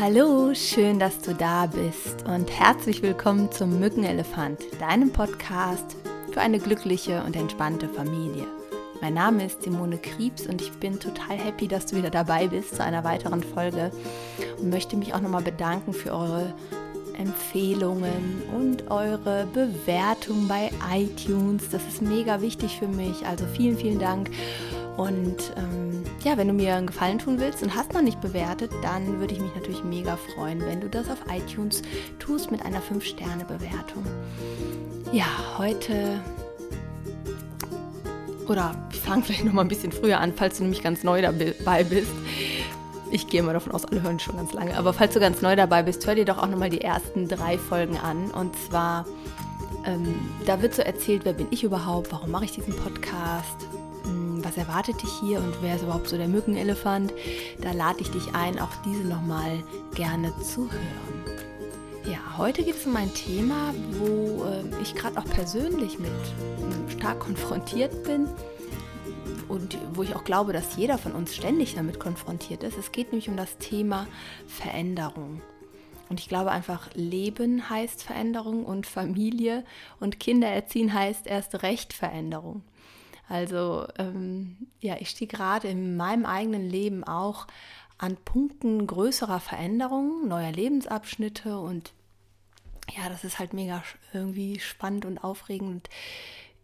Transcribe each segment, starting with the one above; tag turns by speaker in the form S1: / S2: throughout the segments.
S1: Hallo, schön, dass du da bist und herzlich willkommen zum Mückenelefant, deinem Podcast für eine glückliche und entspannte Familie. Mein Name ist Simone Kriebs und ich bin total happy, dass du wieder dabei bist zu einer weiteren Folge und möchte mich auch nochmal bedanken für eure Empfehlungen und eure Bewertung bei iTunes. Das ist mega wichtig für mich. Also vielen, vielen Dank. Und ähm, ja, wenn du mir einen Gefallen tun willst und hast noch nicht bewertet, dann würde ich mich natürlich mega freuen, wenn du das auf iTunes tust mit einer 5-Sterne-Bewertung. Ja, heute oder ich fange vielleicht noch mal ein bisschen früher an, falls du nämlich ganz neu dabei bist. Ich gehe mal davon aus, alle hören schon ganz lange. Aber falls du ganz neu dabei bist, hör dir doch auch noch mal die ersten drei Folgen an. Und zwar, ähm, da wird so erzählt, wer bin ich überhaupt, warum mache ich diesen Podcast, was erwartet dich hier und wer ist überhaupt so der Mückenelefant, da lade ich dich ein, auch diese nochmal gerne zu hören. Ja, heute geht es um ein Thema, wo äh, ich gerade auch persönlich mit äh, stark konfrontiert bin und wo ich auch glaube, dass jeder von uns ständig damit konfrontiert ist. Es geht nämlich um das Thema Veränderung. Und ich glaube einfach, Leben heißt Veränderung und Familie und Kinder erziehen heißt erst recht Veränderung. Also ähm, ja, ich stehe gerade in meinem eigenen Leben auch an Punkten größerer Veränderungen, neuer Lebensabschnitte und ja, das ist halt mega irgendwie spannend und aufregend.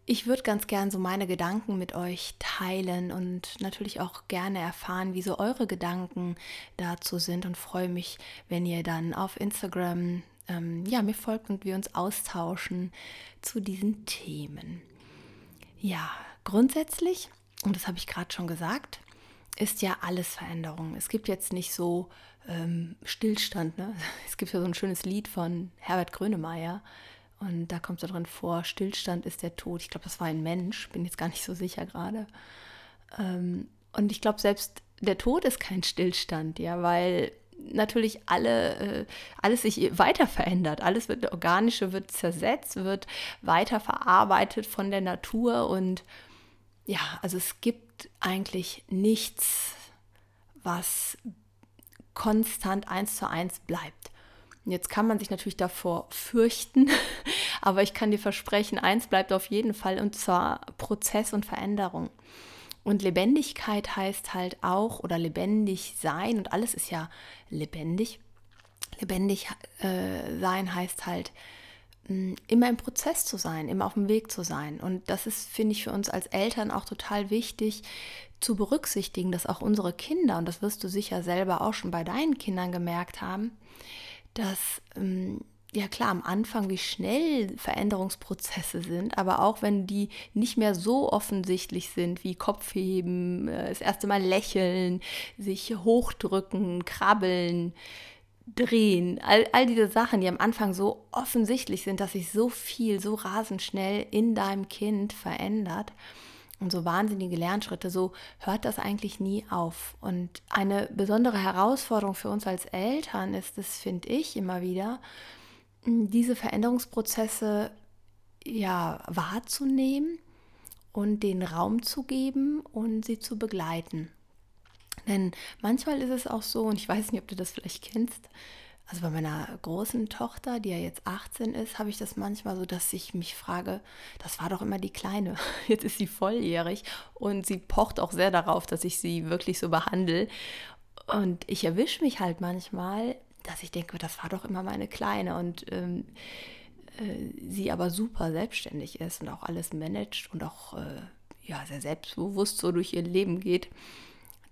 S1: Ich würde ganz gern so meine Gedanken mit euch teilen und natürlich auch gerne erfahren, wie so eure Gedanken dazu sind und freue mich, wenn ihr dann auf Instagram ähm, ja, mir folgt und wir uns austauschen zu diesen Themen. Ja, grundsätzlich, und das habe ich gerade schon gesagt, ist ja alles Veränderung. Es gibt jetzt nicht so ähm, Stillstand. Ne? Es gibt ja so ein schönes Lied von Herbert Grönemeyer. Und da kommt so drin vor, Stillstand ist der Tod. Ich glaube, das war ein Mensch, bin jetzt gar nicht so sicher gerade. Ähm, und ich glaube, selbst der Tod ist kein Stillstand, ja, weil natürlich alle, äh, alles sich weiter verändert. Alles wird, Organische wird zersetzt, wird weiter verarbeitet von der Natur und ja, also es gibt eigentlich nichts, was konstant eins zu eins bleibt. jetzt kann man sich natürlich davor fürchten, aber ich kann dir versprechen, eins bleibt auf jeden Fall und zwar Prozess und Veränderung. Und Lebendigkeit heißt halt auch, oder lebendig sein, und alles ist ja lebendig. Lebendig äh, sein heißt halt, immer im Prozess zu sein, immer auf dem Weg zu sein. Und das ist, finde ich, für uns als Eltern auch total wichtig zu berücksichtigen, dass auch unsere Kinder, und das wirst du sicher selber auch schon bei deinen Kindern gemerkt haben, dass ähm, ja klar, am Anfang, wie schnell Veränderungsprozesse sind, aber auch wenn die nicht mehr so offensichtlich sind wie Kopfheben, äh, das erste Mal lächeln, sich hochdrücken, krabbeln, drehen, all, all diese Sachen, die am Anfang so offensichtlich sind, dass sich so viel, so rasend schnell in deinem Kind verändert und so wahnsinnige Lernschritte, so hört das eigentlich nie auf. Und eine besondere Herausforderung für uns als Eltern ist es, finde ich, immer wieder, diese Veränderungsprozesse ja wahrzunehmen und den Raum zu geben und sie zu begleiten. Denn manchmal ist es auch so, und ich weiß nicht, ob du das vielleicht kennst, also bei meiner großen Tochter, die ja jetzt 18 ist, habe ich das manchmal so, dass ich mich frage, das war doch immer die Kleine. Jetzt ist sie volljährig und sie pocht auch sehr darauf, dass ich sie wirklich so behandle. Und ich erwische mich halt manchmal, dass ich denke, das war doch immer meine Kleine und ähm, äh, sie aber super selbstständig ist und auch alles managt und auch äh, ja, sehr selbstbewusst so durch ihr Leben geht.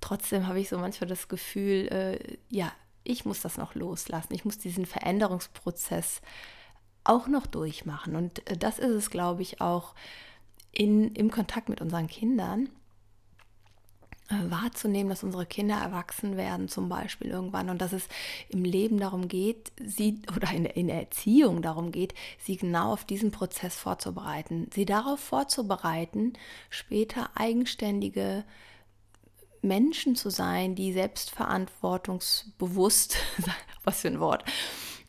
S1: Trotzdem habe ich so manchmal das Gefühl, äh, ja, ich muss das noch loslassen. Ich muss diesen Veränderungsprozess auch noch durchmachen. Und äh, das ist es, glaube ich, auch in, im Kontakt mit unseren Kindern äh, wahrzunehmen, dass unsere Kinder erwachsen werden zum Beispiel irgendwann und dass es im Leben darum geht, sie oder in in der Erziehung darum geht, sie genau auf diesen Prozess vorzubereiten, sie darauf vorzubereiten, später eigenständige Menschen zu sein, die selbstverantwortungsbewusst, was für ein Wort,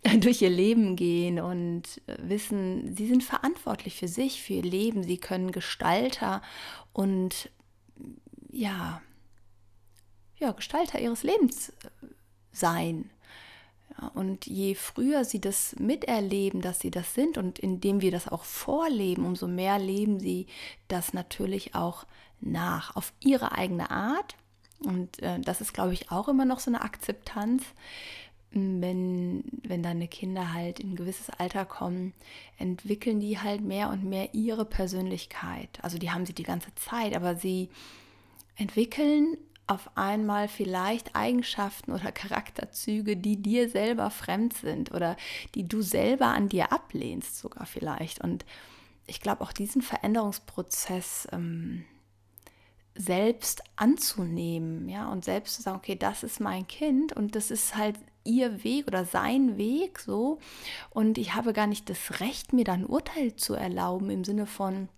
S1: durch ihr Leben gehen und wissen, sie sind verantwortlich für sich, für ihr Leben, sie können Gestalter und ja, ja, Gestalter ihres Lebens äh, sein. Und je früher sie das miterleben, dass sie das sind und indem wir das auch vorleben, umso mehr leben sie das natürlich auch nach, auf ihre eigene Art. Und äh, das ist, glaube ich, auch immer noch so eine Akzeptanz. Wenn, wenn deine Kinder halt in ein gewisses Alter kommen, entwickeln die halt mehr und mehr ihre Persönlichkeit. Also die haben sie die ganze Zeit, aber sie entwickeln auf einmal vielleicht Eigenschaften oder Charakterzüge, die dir selber fremd sind oder die du selber an dir ablehnst sogar vielleicht. Und ich glaube auch diesen Veränderungsprozess ähm, selbst anzunehmen, ja, und selbst zu sagen, okay, das ist mein Kind und das ist halt ihr Weg oder sein Weg so und ich habe gar nicht das Recht, mir da ein Urteil zu erlauben im Sinne von,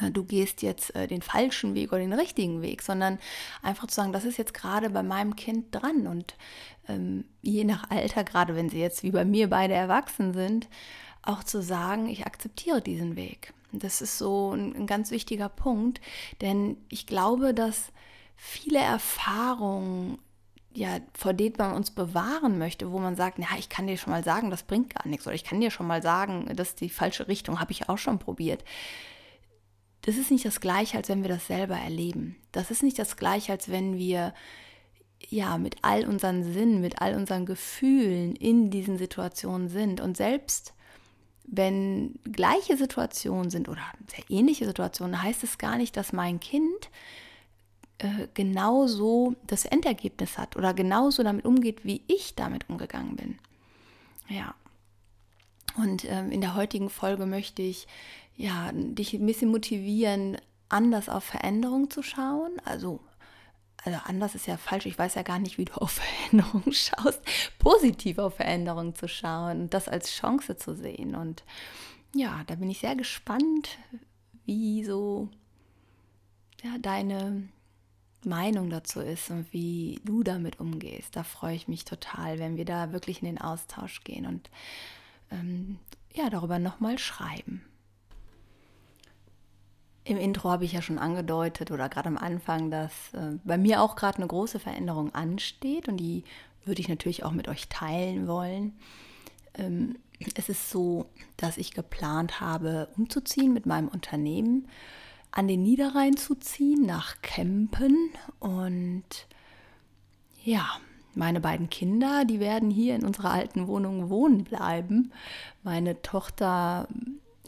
S1: äh, du gehst jetzt äh, den falschen Weg oder den richtigen Weg, sondern einfach zu sagen, das ist jetzt gerade bei meinem Kind dran und ähm, je nach Alter, gerade wenn sie jetzt wie bei mir beide erwachsen sind, auch zu sagen, ich akzeptiere diesen Weg. Das ist so ein, ein ganz wichtiger Punkt, denn ich glaube, dass viele Erfahrungen, ja, vor denen man uns bewahren möchte, wo man sagt, ja, ich kann dir schon mal sagen, das bringt gar nichts oder ich kann dir schon mal sagen, das ist die falsche Richtung, habe ich auch schon probiert das ist nicht das gleiche, als wenn wir das selber erleben. Das ist nicht das gleiche, als wenn wir ja mit all unseren Sinnen, mit all unseren Gefühlen in diesen Situationen sind. Und selbst wenn gleiche Situationen sind oder sehr ähnliche Situationen, heißt es gar nicht, dass mein Kind äh, genauso das Endergebnis hat oder genauso damit umgeht, wie ich damit umgegangen bin. Ja. Und ähm, in der heutigen Folge möchte ich ja, dich ein bisschen motivieren, anders auf Veränderung zu schauen. Also, also anders ist ja falsch. Ich weiß ja gar nicht, wie du auf Veränderung schaust. Positiv auf Veränderung zu schauen und das als Chance zu sehen. Und ja, da bin ich sehr gespannt, wie so ja, deine Meinung dazu ist und wie du damit umgehst. Da freue ich mich total, wenn wir da wirklich in den Austausch gehen und ähm, ja, darüber nochmal schreiben. Im Intro habe ich ja schon angedeutet oder gerade am Anfang, dass äh, bei mir auch gerade eine große Veränderung ansteht und die würde ich natürlich auch mit euch teilen wollen. Ähm, es ist so, dass ich geplant habe, umzuziehen mit meinem Unternehmen, an den Niederrhein zu ziehen, nach Kempen und ja, meine beiden Kinder, die werden hier in unserer alten Wohnung wohnen bleiben. Meine Tochter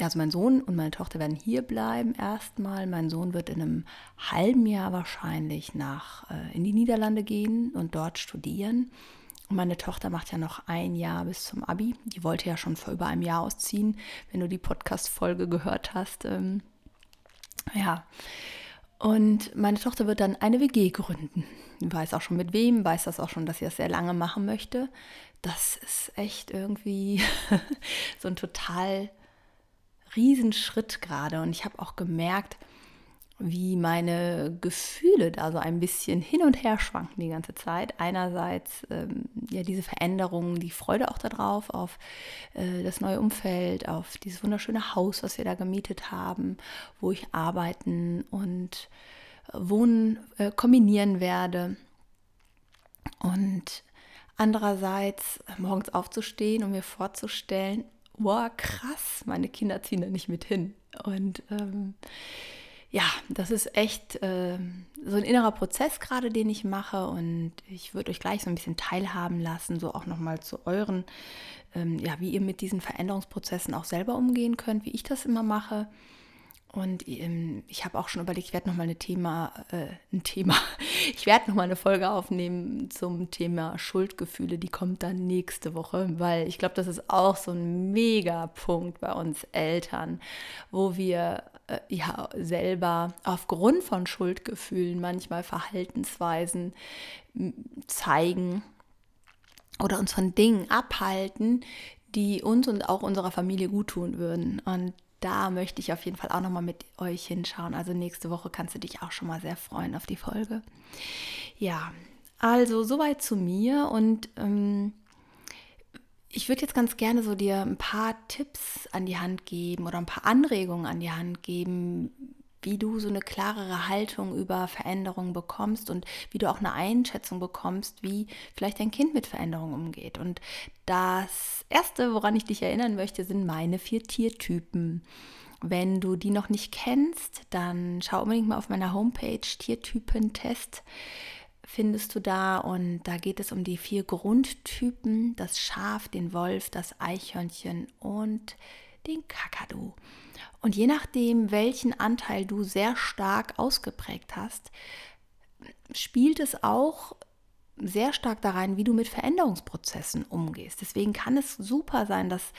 S1: also mein Sohn und meine Tochter werden hier bleiben erstmal. Mein Sohn wird in einem halben Jahr wahrscheinlich nach äh, in die Niederlande gehen und dort studieren. Und meine Tochter macht ja noch ein Jahr bis zum Abi. Die wollte ja schon vor über einem Jahr ausziehen, wenn du die Podcast-Folge gehört hast. Ähm, ja. Und meine Tochter wird dann eine WG gründen. Weiß auch schon mit wem, weiß das auch schon, dass sie das sehr lange machen möchte. Das ist echt irgendwie so ein total Riesenschritt gerade und ich habe auch gemerkt, wie meine Gefühle da so ein bisschen hin und her schwanken die ganze Zeit. Einerseits ähm, ja diese Veränderungen, die Freude auch darauf, auf äh, das neue Umfeld, auf dieses wunderschöne Haus, was wir da gemietet haben, wo ich arbeiten und äh, wohnen äh, kombinieren werde. Und andererseits morgens aufzustehen und mir vorzustellen, wow, krass, meine Kinder ziehen da nicht mit hin. Und ähm, ja, das ist echt äh, so ein innerer Prozess gerade, den ich mache. Und ich würde euch gleich so ein bisschen teilhaben lassen, so auch nochmal zu euren, ähm, ja, wie ihr mit diesen Veränderungsprozessen auch selber umgehen könnt, wie ich das immer mache. Und ähm, ich habe auch schon überlegt, ich werde nochmal ein Thema, äh, ein Thema, ich werde nochmal eine Folge aufnehmen zum Thema Schuldgefühle. Die kommt dann nächste Woche, weil ich glaube, das ist auch so ein Mega-Punkt bei uns Eltern, wo wir äh, ja selber aufgrund von Schuldgefühlen manchmal Verhaltensweisen zeigen oder uns von Dingen abhalten, die uns und auch unserer Familie gut tun würden. Und da möchte ich auf jeden Fall auch nochmal mit euch hinschauen. Also nächste Woche kannst du dich auch schon mal sehr freuen auf die Folge. Ja, also soweit zu mir und ähm, ich würde jetzt ganz gerne so dir ein paar Tipps an die Hand geben oder ein paar Anregungen an die Hand geben, wie du so eine klarere Haltung über Veränderungen bekommst und wie du auch eine Einschätzung bekommst, wie vielleicht dein Kind mit Veränderungen umgeht. Und das Erste, woran ich dich erinnern möchte, sind meine vier Tiertypen. Wenn du die noch nicht kennst, dann schau unbedingt mal auf meiner Homepage Tiertypentest findest du da und da geht es um die vier Grundtypen, das Schaf, den Wolf, das Eichhörnchen und den Kakadu. Und je nachdem, welchen Anteil du sehr stark ausgeprägt hast, spielt es auch sehr stark da rein, wie du mit Veränderungsprozessen umgehst. Deswegen kann es super sein, dass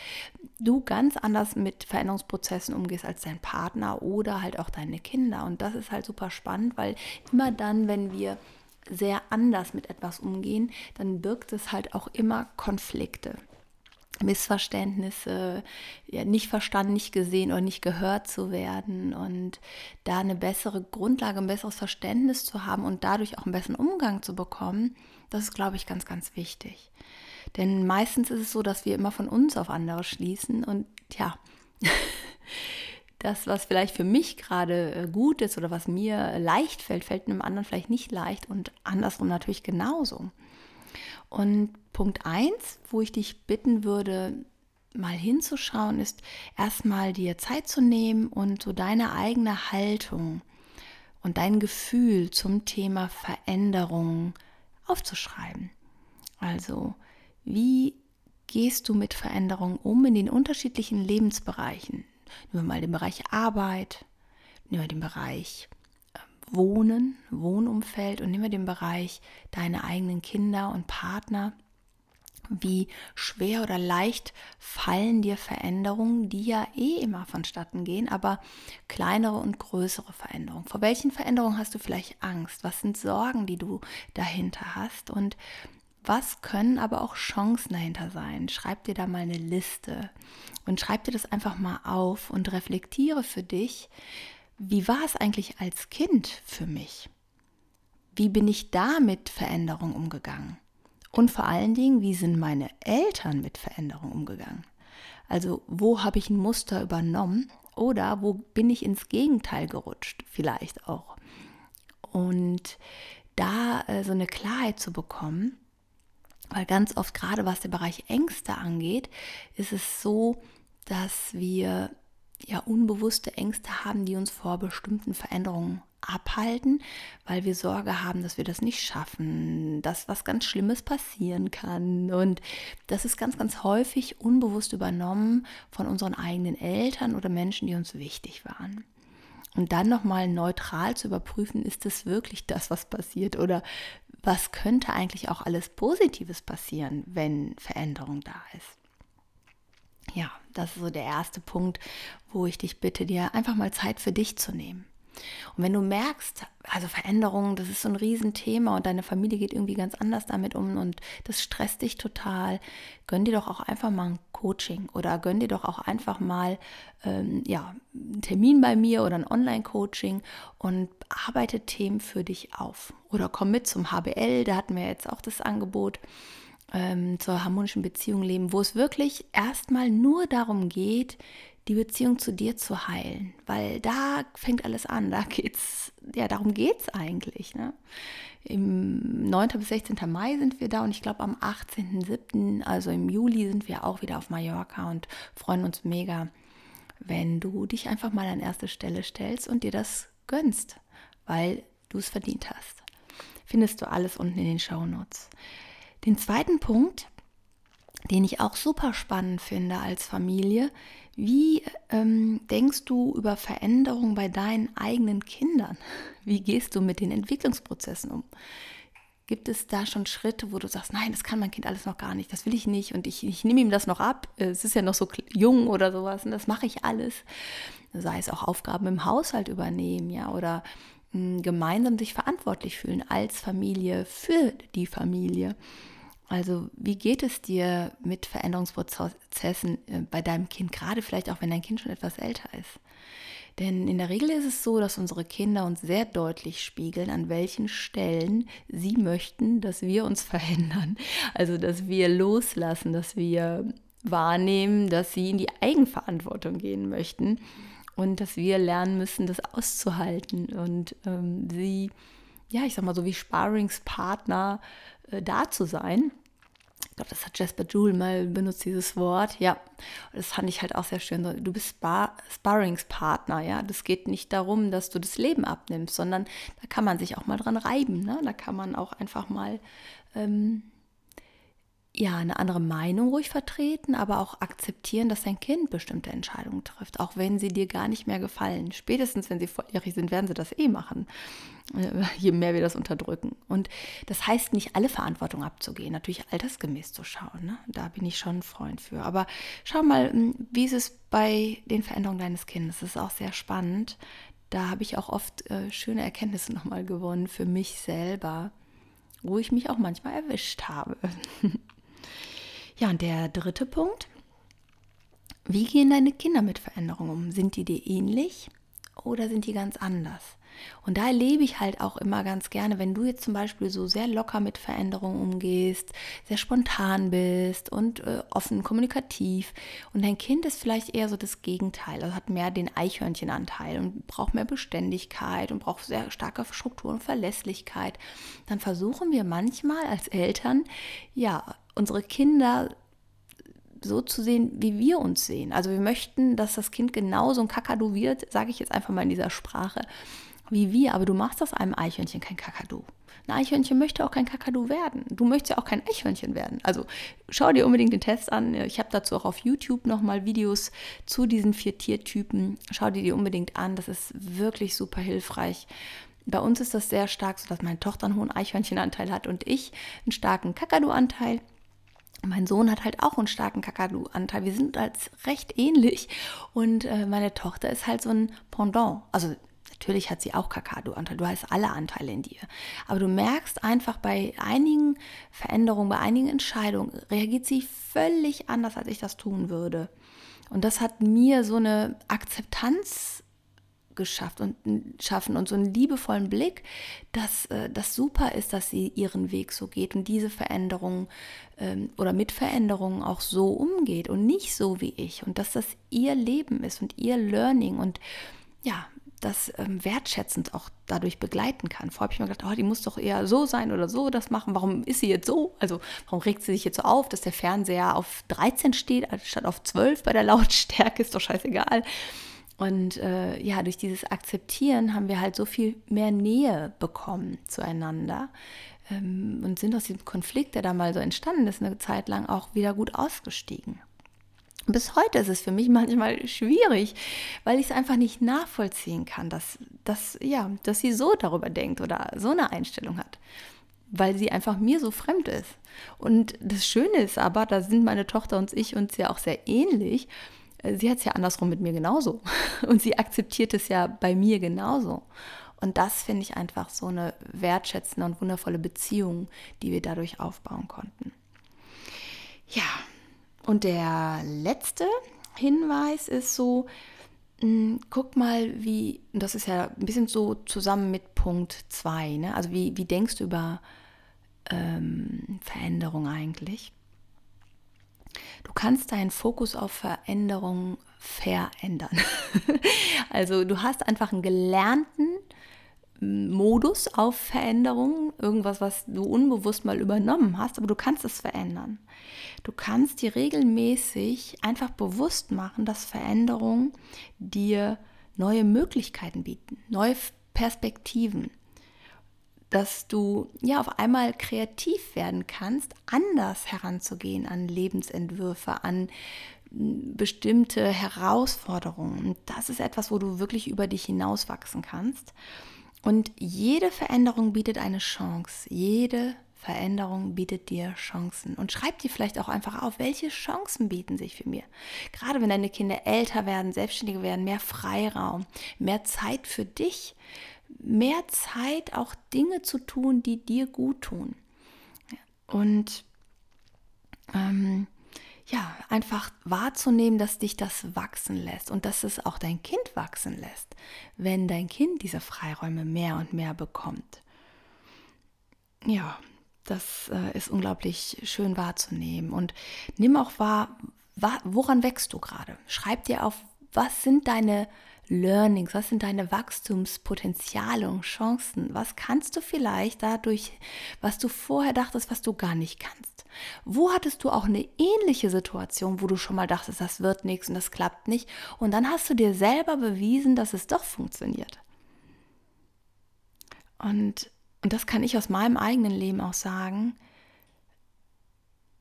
S1: du ganz anders mit Veränderungsprozessen umgehst als dein Partner oder halt auch deine Kinder. Und das ist halt super spannend, weil immer dann, wenn wir sehr anders mit etwas umgehen, dann birgt es halt auch immer Konflikte. Missverständnisse, ja, nicht verstanden, nicht gesehen oder nicht gehört zu werden und da eine bessere Grundlage, ein besseres Verständnis zu haben und dadurch auch einen besseren Umgang zu bekommen, das ist, glaube ich, ganz, ganz wichtig. Denn meistens ist es so, dass wir immer von uns auf andere schließen und ja, das, was vielleicht für mich gerade äh, gut ist oder was mir leicht fällt, fällt einem anderen vielleicht nicht leicht und andersrum natürlich genauso. Und Punkt 1, wo ich dich bitten würde, mal hinzuschauen, ist erstmal dir Zeit zu nehmen und so deine eigene Haltung und dein Gefühl zum Thema Veränderung aufzuschreiben. Also, wie gehst du mit Veränderungen um in den unterschiedlichen Lebensbereichen? Nehmen mal den Bereich Arbeit, nehmen wir den Bereich Wohnen, Wohnumfeld und nehmen wir den Bereich deine eigenen Kinder und Partner. Wie schwer oder leicht fallen dir Veränderungen, die ja eh immer vonstatten gehen, aber kleinere und größere Veränderungen. Vor welchen Veränderungen hast du vielleicht Angst? Was sind Sorgen, die du dahinter hast? Und was können aber auch Chancen dahinter sein? Schreib dir da mal eine Liste und schreib dir das einfach mal auf und reflektiere für dich, wie war es eigentlich als Kind für mich? Wie bin ich da mit Veränderung umgegangen? Und vor allen Dingen, wie sind meine Eltern mit Veränderung umgegangen? Also wo habe ich ein Muster übernommen oder wo bin ich ins Gegenteil gerutscht vielleicht auch? Und da äh, so eine Klarheit zu bekommen, weil ganz oft, gerade was der Bereich Ängste angeht, ist es so, dass wir ja unbewusste Ängste haben, die uns vor bestimmten Veränderungen abhalten, weil wir Sorge haben, dass wir das nicht schaffen, dass was ganz Schlimmes passieren kann. Und das ist ganz, ganz häufig unbewusst übernommen von unseren eigenen Eltern oder Menschen, die uns wichtig waren. Und dann nochmal neutral zu überprüfen, ist es wirklich das, was passiert oder was könnte eigentlich auch alles Positives passieren, wenn Veränderung da ist. Ja, das ist so der erste Punkt, wo ich dich bitte, dir einfach mal Zeit für dich zu nehmen. Und wenn du merkst, also Veränderungen, das ist so ein Riesenthema und deine Familie geht irgendwie ganz anders damit um und das stresst dich total, gönn dir doch auch einfach mal ein Coaching oder gönn dir doch auch einfach mal ähm, ja, einen Termin bei mir oder ein Online-Coaching und arbeite Themen für dich auf. Oder komm mit zum HBL, da hatten wir jetzt auch das Angebot ähm, zur harmonischen Beziehung leben, wo es wirklich erstmal nur darum geht, die Beziehung zu dir zu heilen, weil da fängt alles an, da geht's, ja, darum geht es eigentlich. Ne? Im 9. bis 16. Mai sind wir da und ich glaube am 18.07., also im Juli, sind wir auch wieder auf Mallorca und freuen uns mega, wenn du dich einfach mal an erste Stelle stellst und dir das gönnst, weil du es verdient hast. Findest du alles unten in den Show Notes. Den zweiten Punkt, den ich auch super spannend finde als Familie, wie ähm, denkst du über Veränderungen bei deinen eigenen Kindern? Wie gehst du mit den Entwicklungsprozessen um? Gibt es da schon Schritte, wo du sagst, nein, das kann mein Kind alles noch gar nicht, das will ich nicht und ich, ich nehme ihm das noch ab, es ist ja noch so jung oder sowas und das mache ich alles. Sei es auch Aufgaben im Haushalt übernehmen, ja, oder mh, hm, gemeinsam sich verantwortlich fühlen als Familie für die Familie. Also wie geht es dir mit Veränderungsprozessen äh, bei deinem Kind, gerade vielleicht auch wenn dein Kind schon etwas älter ist? Denn in der Regel ist es so, dass unsere Kinder uns sehr deutlich spiegeln, an welchen Stellen sie möchten, dass wir uns verändern. Also dass wir loslassen, dass wir wahrnehmen, dass sie in die Eigenverantwortung gehen möchten und dass wir lernen müssen, das auszuhalten und ähm, sie, ja, ich sag mal so wie Sparringspartner äh, da zu sein. Ich glaube, das hat Jasper Joule mal benutzt, dieses Wort. Ja, das fand ich halt auch sehr schön. Du bist Spar Sparringspartner, ja. Das geht nicht darum, dass du das Leben abnimmst, sondern da kann man sich auch mal dran reiben. Ne? Da kann man auch einfach mal ähm, ja, eine andere Meinung ruhig vertreten, aber auch akzeptieren, dass dein Kind bestimmte Entscheidungen trifft, auch wenn sie dir gar nicht mehr gefallen. Spätestens, wenn sie volljährig sind, werden sie das eh machen, äh, je mehr wir das unterdrücken. Und das heißt nicht, alle Verantwortung abzugehen, natürlich altersgemäß zu schauen. Ne? Da bin ich schon ein Freund für. Aber schau mal, hm, wie ist es bei den Veränderungen deines Kindes? Das ist auch sehr spannend. Da habe ich auch oft äh, schöne Erkenntnisse nochmal gewonnen für mich selber, wo ich mich auch manchmal erwischt habe. Ja, und der dritte Punkt. Wie gehen deine Kinder mit Veränderungen um? Sind die dir ähnlich oder sind die ganz anders? Und da erlebe ich halt auch immer ganz gerne, wenn du jetzt zum Beispiel so sehr locker mit Veränderungen umgehst, sehr spontan bist und äh, offen kommunikativ und dein Kind ist vielleicht eher so das Gegenteil, also hat mehr den Eichhörnchenanteil und braucht mehr Beständigkeit und braucht sehr starke Struktur und Verlässlichkeit, dann versuchen wir manchmal als Eltern, ja, unsere Kinder so zu sehen, wie wir uns sehen. Also wir möchten, dass das Kind genauso ein Kakadu wird, sage ich jetzt einfach mal in dieser Sprache, wie wir. Aber du machst aus einem Eichhörnchen kein Kakadu. Ein Eichhörnchen möchte auch kein Kakadu werden. Du möchtest ja auch kein Eichhörnchen werden. Also schau dir unbedingt den Test an. Ich habe dazu auch auf YouTube nochmal Videos zu diesen vier Tiertypen. Schau dir die unbedingt an. Das ist wirklich super hilfreich. Bei uns ist das sehr stark, so dass meine Tochter einen hohen Eichhörnchenanteil hat und ich einen starken Kakadu-Anteil. Mein Sohn hat halt auch einen starken Kakadu-Anteil. Wir sind als recht ähnlich. Und äh, meine Tochter ist halt so ein Pendant. Also natürlich hat sie auch Kakadu-Anteil. Du hast alle Anteile in dir. Aber du merkst einfach bei einigen Veränderungen, bei einigen Entscheidungen, reagiert sie völlig anders, als ich das tun würde. Und das hat mir so eine Akzeptanz geschafft und schaffen und so einen liebevollen Blick, dass äh, das super ist, dass sie ihren Weg so geht und diese Veränderungen ähm, oder mit Veränderungen auch so umgeht und nicht so wie ich und dass das ihr Leben ist und ihr Learning und ja, das ähm, wertschätzend auch dadurch begleiten kann. Vorher habe ich mir gedacht, oh, die muss doch eher so sein oder so das machen. Warum ist sie jetzt so? Also warum regt sie sich jetzt so auf, dass der Fernseher auf 13 steht, statt auf 12 bei der Lautstärke? Ist doch scheißegal. Und äh, ja, durch dieses Akzeptieren haben wir halt so viel mehr Nähe bekommen zueinander ähm, und sind aus diesem Konflikt, der da mal so entstanden ist, eine Zeit lang auch wieder gut ausgestiegen. Bis heute ist es für mich manchmal schwierig, weil ich es einfach nicht nachvollziehen kann, dass, dass, ja, dass sie so darüber denkt oder so eine Einstellung hat, weil sie einfach mir so fremd ist. Und das Schöne ist aber, da sind meine Tochter und ich uns ja auch sehr ähnlich, sie hat es ja andersrum mit mir genauso. Und sie akzeptiert es ja bei mir genauso. Und das finde ich einfach so eine wertschätzende und wundervolle Beziehung, die wir dadurch aufbauen konnten. Ja, und der letzte Hinweis ist so, hm, guck mal, wie, das ist ja ein bisschen so zusammen mit Punkt 2, ne? also wie, wie denkst du über ähm, Veränderung eigentlich? Du kannst deinen Fokus auf Veränderung verändern. also du hast einfach einen gelernten Modus auf Veränderung, irgendwas, was du unbewusst mal übernommen hast, aber du kannst es verändern. Du kannst dir regelmäßig einfach bewusst machen, dass Veränderungen dir neue Möglichkeiten bieten, neue Perspektiven dass du ja auf einmal kreativ werden kannst, anders heranzugehen an Lebensentwürfe, an hm, bestimmte Herausforderungen. Und das ist etwas, wo du wirklich über dich hinauswachsen kannst. Und jede Veränderung bietet eine Chance. Jede Veränderung bietet dir Chancen. Und schreib dir vielleicht auch einfach auf, welche Chancen bieten sich für mir. Gerade wenn deine Kinder älter werden, selbstständiger werden, mehr Freiraum, mehr Zeit für dich mehr Zeit, auch Dinge zu tun, die dir gut tun. Und ähm, ja, einfach wahrzunehmen, dass dich das wachsen lässt und dass es auch dein Kind wachsen lässt, wenn dein Kind diese Freiräume mehr und mehr bekommt. Ja, das äh, ist unglaublich schön wahrzunehmen. Und nimm auch wahr, woran wächst du gerade? Schreib dir auf, was sind deine Learnings? Was sind deine Wachstumspotenziale und Chancen? Was kannst du vielleicht dadurch, was du vorher dachtest, was du gar nicht kannst? Wo hattest du auch eine ähnliche Situation, wo du schon mal dachtest, das wird nichts und das klappt nicht? Und dann hast du dir selber bewiesen, dass es doch funktioniert. Und, und das kann ich aus meinem eigenen Leben auch sagen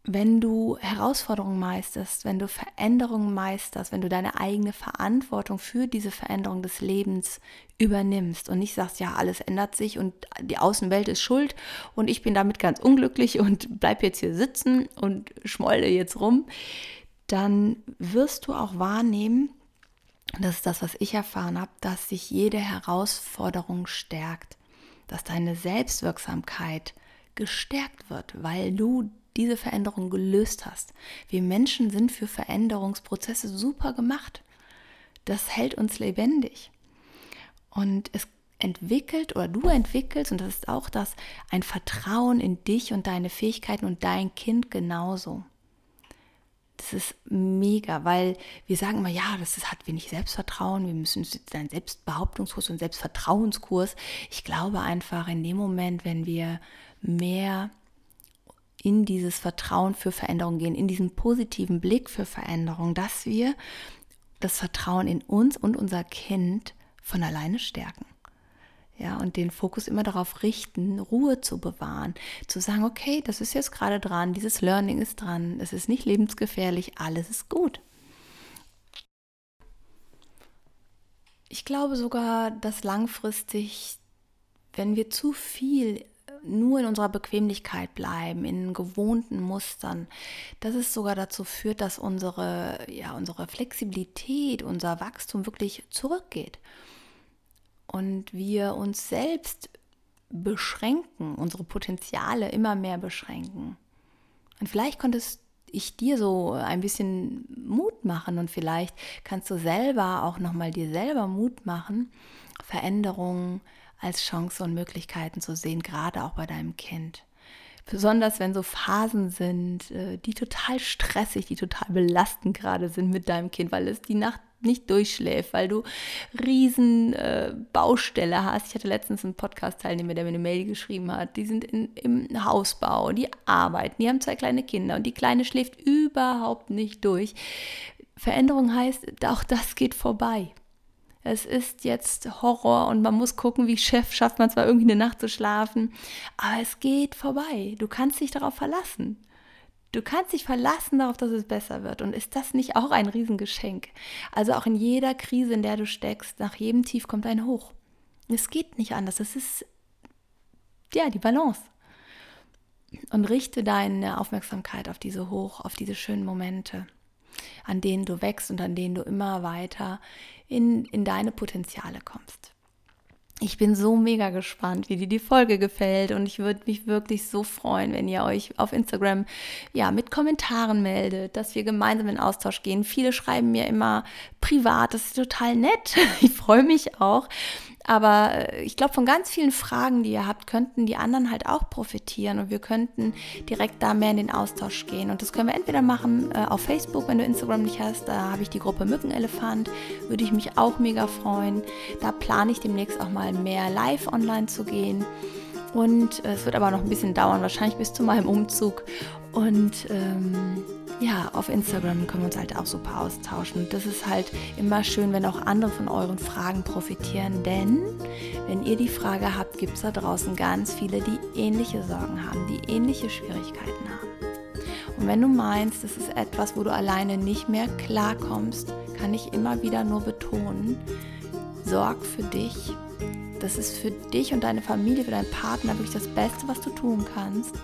S1: wenn du Herausforderungen meisterst, wenn du Veränderungen meisterst, wenn du deine eigene Verantwortung für diese Veränderung des Lebens übernimmst und nicht sagst, ja, alles ändert sich und die Außenwelt ist schuld und ich bin damit ganz unglücklich und bleib jetzt hier sitzen und schmolde jetzt rum, dann wirst du auch wahrnehmen, und das ist das, was ich erfahren habe, dass sich jede Herausforderung stärkt, dass deine Selbstwirksamkeit gestärkt wird, weil du diese Veränderung gelöst hast. Wir Menschen sind für Veränderungsprozesse super gemacht. Das hält uns lebendig. Und es entwickelt oder du entwickelst, und das ist auch das, ein Vertrauen in dich und deine Fähigkeiten und dein Kind genauso. Das ist mega, weil wir sagen immer, ja, das hat wenig Selbstvertrauen, wir müssen jetzt einen Selbstbehauptungskurs und Selbstvertrauenskurs. Ich glaube einfach in dem Moment, wenn wir mehr in dieses Vertrauen für Veränderung gehen, in diesen positiven Blick für Veränderung, dass wir das Vertrauen in uns und unser Kind von alleine stärken. Ja, und den Fokus immer darauf richten, Ruhe zu bewahren, zu sagen, okay, das ist jetzt gerade dran, dieses Learning ist dran, es ist nicht lebensgefährlich, alles ist gut. Ich glaube sogar, dass langfristig, wenn wir zu viel nur in unserer Bequemlichkeit bleiben, in gewohnten Mustern, dass es sogar dazu führt, dass unsere, ja, unsere Flexibilität, unser Wachstum wirklich zurückgeht. Und wir uns selbst beschränken, unsere Potenziale immer mehr beschränken. Und vielleicht konntest ich dir so ein bisschen Mut machen und vielleicht kannst du selber auch nochmal dir selber Mut machen, Veränderungen als Chance und Möglichkeiten zu sehen, gerade auch bei deinem Kind. Besonders wenn so Phasen sind, äh, die total stressig, die total belastend gerade sind mit deinem Kind, weil es die Nacht nicht durchschläft, weil du riesen äh, Baustelle hast. Ich hatte letztens einen Podcast-Teilnehmer, der mir eine Mail geschrieben hat. Die sind in, im Hausbau, die arbeiten, die haben zwei kleine Kinder und die Kleine schläft überhaupt nicht durch. Veränderung heißt, auch das geht vorbei es ist jetzt Horror und man muss gucken, wie Chef schafft man zwar irgendwie eine Nacht zu schlafen, aber es geht vorbei. Du kannst dich darauf verlassen. Du kannst dich verlassen darauf, dass es besser wird. Und ist das nicht auch ein Riesengeschenk? Also auch in jeder Krise, in der du steckst, nach jedem Tief kommt ein Hoch. Es geht nicht anders. Es ist ja die Balance. Und richte deine Aufmerksamkeit auf diese Hoch, auf diese schönen Momente an denen du wächst und an denen du immer weiter in, in deine Potenziale kommst. Ich bin so mega gespannt, wie dir die Folge gefällt und ich würde mich wirklich so freuen, wenn ihr euch auf Instagram ja mit Kommentaren meldet, dass wir gemeinsam in Austausch gehen. Viele schreiben mir immer privat, das ist total nett. Ich freue mich auch. Aber äh, ich glaube, von ganz vielen Fragen, die ihr habt, könnten die anderen halt auch profitieren und wir könnten direkt da mehr in den Austausch gehen. Und das können wir entweder machen äh, auf Facebook, wenn du Instagram nicht hast. Da habe ich die Gruppe Mückenelefant. Würde ich mich auch mega freuen. Da plane ich demnächst auch mal mehr live online zu gehen. Und äh, es wird aber noch ein bisschen dauern, wahrscheinlich bis zu meinem Umzug. Und ähm, ja, auf Instagram können wir uns halt auch super austauschen. Das ist halt immer schön, wenn auch andere von euren Fragen profitieren, denn wenn ihr die Frage habt, gibt es da draußen ganz viele, die ähnliche Sorgen haben, die ähnliche Schwierigkeiten haben. Und wenn du meinst, das ist etwas, wo du alleine nicht mehr klarkommst, kann ich immer wieder nur betonen, sorg für dich. Das ist für dich und deine Familie, für deinen Partner wirklich das Beste, was du tun kannst.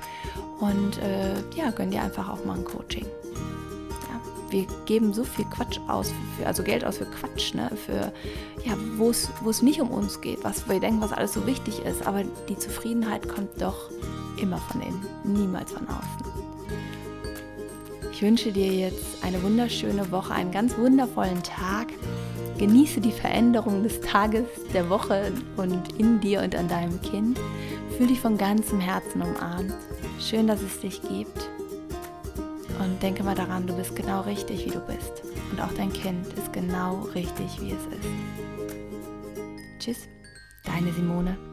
S1: Und äh, ja, gönn dir einfach auch mal ein Coaching. Ja, wir geben so viel Quatsch aus, für, also Geld aus für Quatsch, ne? für ja, wo es nicht um uns geht, was wir denken, was alles so wichtig ist. Aber die Zufriedenheit kommt doch immer von innen, niemals von außen. Ich wünsche dir jetzt eine wunderschöne Woche, einen ganz wundervollen Tag. Genieße die Veränderung des Tages, der Woche und in dir und an deinem Kind. Fühl dich von ganzem Herzen umarmt. Schön, dass es dich gibt. Und denke mal daran, du bist genau richtig, wie du bist. Und auch dein Kind ist genau richtig, wie es ist. Tschüss, deine Simone.